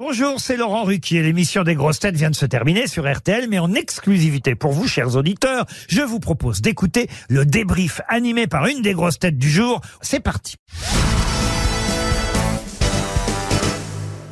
Bonjour, c'est Laurent Ruquier. L'émission des grosses têtes vient de se terminer sur RTL, mais en exclusivité pour vous, chers auditeurs, je vous propose d'écouter le débrief animé par une des grosses têtes du jour. C'est parti.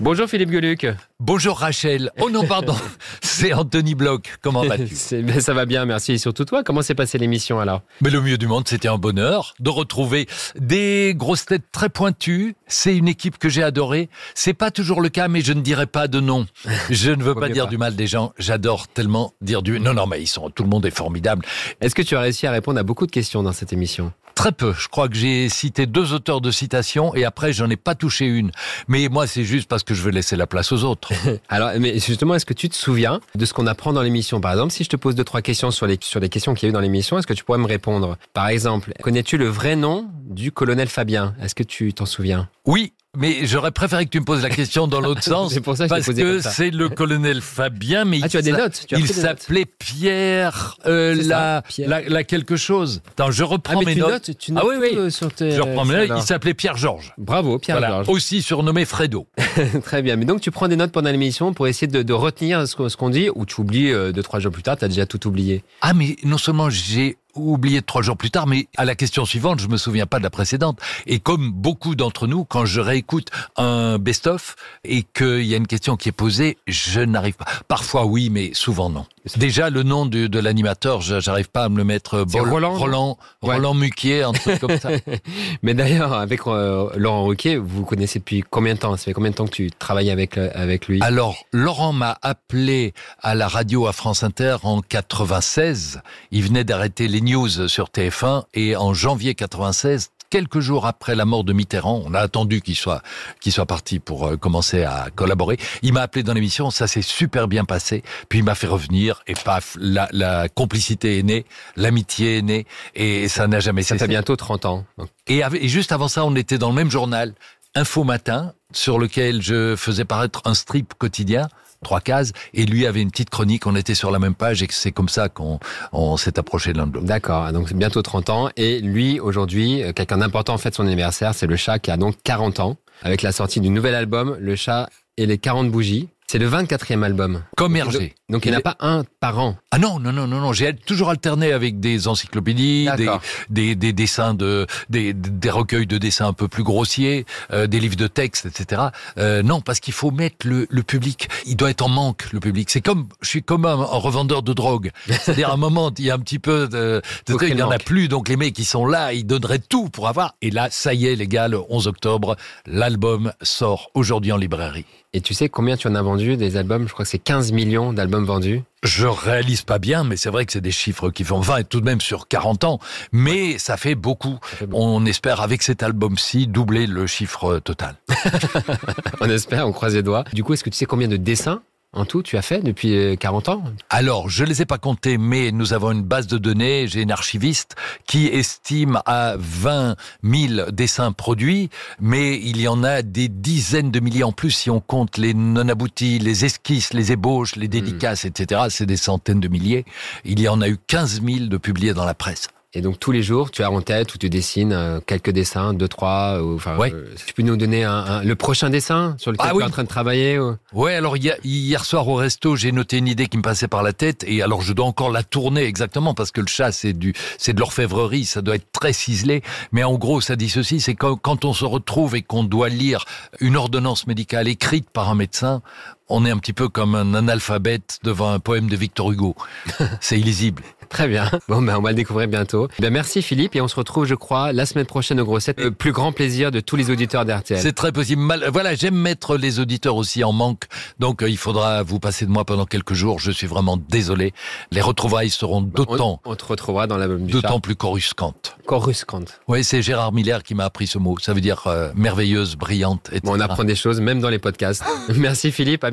Bonjour Philippe Gueluc. Bonjour Rachel. Oh non, pardon, c'est Anthony Bloch. Comment vas-tu? Ben, Ça va bien, merci. Et surtout toi, comment s'est passée l'émission alors? Mais le mieux du monde, c'était un bonheur de retrouver des grosses têtes très pointues. C'est une équipe que j'ai adorée. C'est pas toujours le cas, mais je ne dirai pas de nom. Je ne veux pas dire pas. du mal des gens. J'adore tellement dire du. Non, non, mais ils sont. Tout le monde est formidable. Est-ce que tu as réussi à répondre à beaucoup de questions dans cette émission? Très peu. Je crois que j'ai cité deux auteurs de citations et après j'en ai pas touché une. Mais moi, c'est juste parce que je veux laisser la place aux autres. Alors, mais justement, est-ce que tu te souviens de ce qu'on apprend dans l'émission? Par exemple, si je te pose deux, trois questions sur les, sur les questions qu'il y a eu dans l'émission, est-ce que tu pourrais me répondre? Par exemple, connais-tu le vrai nom du colonel Fabien? Est-ce que tu t'en souviens? Oui, mais j'aurais préféré que tu me poses la question dans l'autre sens. C'est pour ça que parce que c'est le colonel Fabien, mais Ah, tu as il des notes tu as il s'appelait Pierre, euh, ça, la, Pierre. La, la quelque chose. Attends, je Ah, reprends mais mes tu notes. notes, tu Ah notes oui, oui. tout, euh, sur tes... Je reprends mes notes. Il s'appelait Pierre Georges. Bravo, Pierre Voilà. Georges. Aussi surnommé Fredo. Très bien. Mais donc, tu prends des notes pendant l'émission pour essayer de, de retenir ce qu'on ce qu'on dit, ou tu oublies euh, deux, trois jours plus tard, tu as déjà tout oublié. Ah, mais non seulement j'ai oublié trois jours plus tard, mais à la question suivante, je me souviens pas de la précédente. Et comme beaucoup d'entre nous, quand je réécoute un best-of et qu'il y a une question qui est posée, je n'arrive pas. Parfois oui, mais souvent non. Déjà, le nom de, de l'animateur, j'arrive pas à me le mettre. C'est Bol- Roland, Roland, Ouais. Roland Muquier, un truc comme ça. Mais d'ailleurs, avec euh, Laurent Ruquier, vous vous connaissez depuis combien de temps? Ça fait combien de temps que tu travailles avec, le- avec lui? Alors, Laurent m'a appelé à la radio à France Inter en 96. Il venait d'arrêter les news sur TF1 et en janvier 96, quelques jours après la mort de Mitterrand, on a attendu qu'il soit qu'il soit parti pour euh, commencer à collaborer. Il m'a appelé dans l'émission, ça s'est super bien passé. Puis il m'a fait revenir et paf, la, la complicité est née, l'amitié est née et ça n'a jamais Ça cessé. fait bientôt 30 ans. Donc, Et, avec- et juste avant ça, on était dans le même journal, Info Matin, sur lequel je faisais paraître un strip quotidien, trois cases, et lui avait une petite chronique, on était sur la même page, et c'est comme ça qu'on on s'est approché de l'un de l'autre. D'accord, donc c'est bientôt 30 ans. Et lui, aujourd'hui, euh, quelqu'un d'important fait son anniversaire, c'est le chat qui a donc 40 ans, avec la sortie du nouvel album, Le chat et les 40 bougies. C'est le 24e album. Comme Donc, Hergé. Donc il n'y en a pas un par an. Ah non, non, non, non, non, j'ai toujours alterné avec des encyclopédies, des, D'accord. des, des dessins de, des, des recueils de dessins un peu plus grossiers, euh, des livres de texte, etc. Euh, non, parce qu'il faut mettre le, le public. Il doit être en manque, le public. C'est comme, je suis comme un, un revendeur de drogue. C'est-à-dire, à un moment, il y a un petit peu de, trucs, il n'y en a plus. Donc, les mecs, qui sont là, ils donneraient tout pour avoir. Et là, ça y est, les gars, le 11 octobre, l'album sort aujourd'hui en librairie. Et tu sais combien tu en as vendu des albums Je crois que c'est 15 millions d'albums vendus. Je réalise pas bien, mais c'est vrai que c'est des chiffres qui font 20 tout de même sur 40 ans. Mais ça fait beaucoup. fait beaucoup. On espère avec cet album-ci doubler le chiffre total. On espère, on croise les doigts. Du coup, est-ce que tu sais combien de dessins en tout tu as fait depuis euh, 40 ans Alors, je les ai pas comptés, mais nous avons une base de données. J'ai une archiviste qui estime à 20 000 dessins produits, mais il y en a des dizaines de milliers en plus si on compte les non aboutis, les esquisses, les ébauches, les dédicaces, etc. C'est des centaines de milliers. Il y en a eu 15 000 de publiés dans la presse. Et donc tous les jours, tu as en tête ou tu dessines euh, quelques dessins, deux, trois. Ou, enfin, Ouais. euh, tu peux nous donner un, un- le prochain dessin sur lequel Ah tu oui. es en train de travailler ou- Ouais, alors hier, hier soir au resto, j'ai noté une idée qui me passait par la tête et alors je dois encore la tourner exactement parce que le chat c'est du c'est de l'orfèvrerie, ça doit être très ciselé, mais en gros ça dit ceci, c'est quand, quand on se retrouve et qu'on doit lire une ordonnance médicale écrite par un médecin, on est un petit peu comme un analphabète devant un poème de Victor Hugo. C'est illisible. Très bien. Bon, ben, on va le découvrir bientôt. Ben, merci Philippe et on se retrouve, je crois, la semaine prochaine au Grossettes. Le plus grand plaisir de tous les auditeurs d'RTL. C'est très possible. Mal- Voilà, j'aime mettre les auditeurs aussi en manque. Donc, euh, il faudra vous passer de moi pendant quelques jours. Je suis vraiment désolé. Les retrouvailles seront d'autant, On, on te retrouvera dans l'album du d'autant chat. plus coruscantes. Coruscante. Oui, c'est Gérard Miller qui m'a appris ce mot. Ça veut dire euh, merveilleuse, brillante, etc. Bon, on apprend des choses même dans les podcasts. merci Philippe, à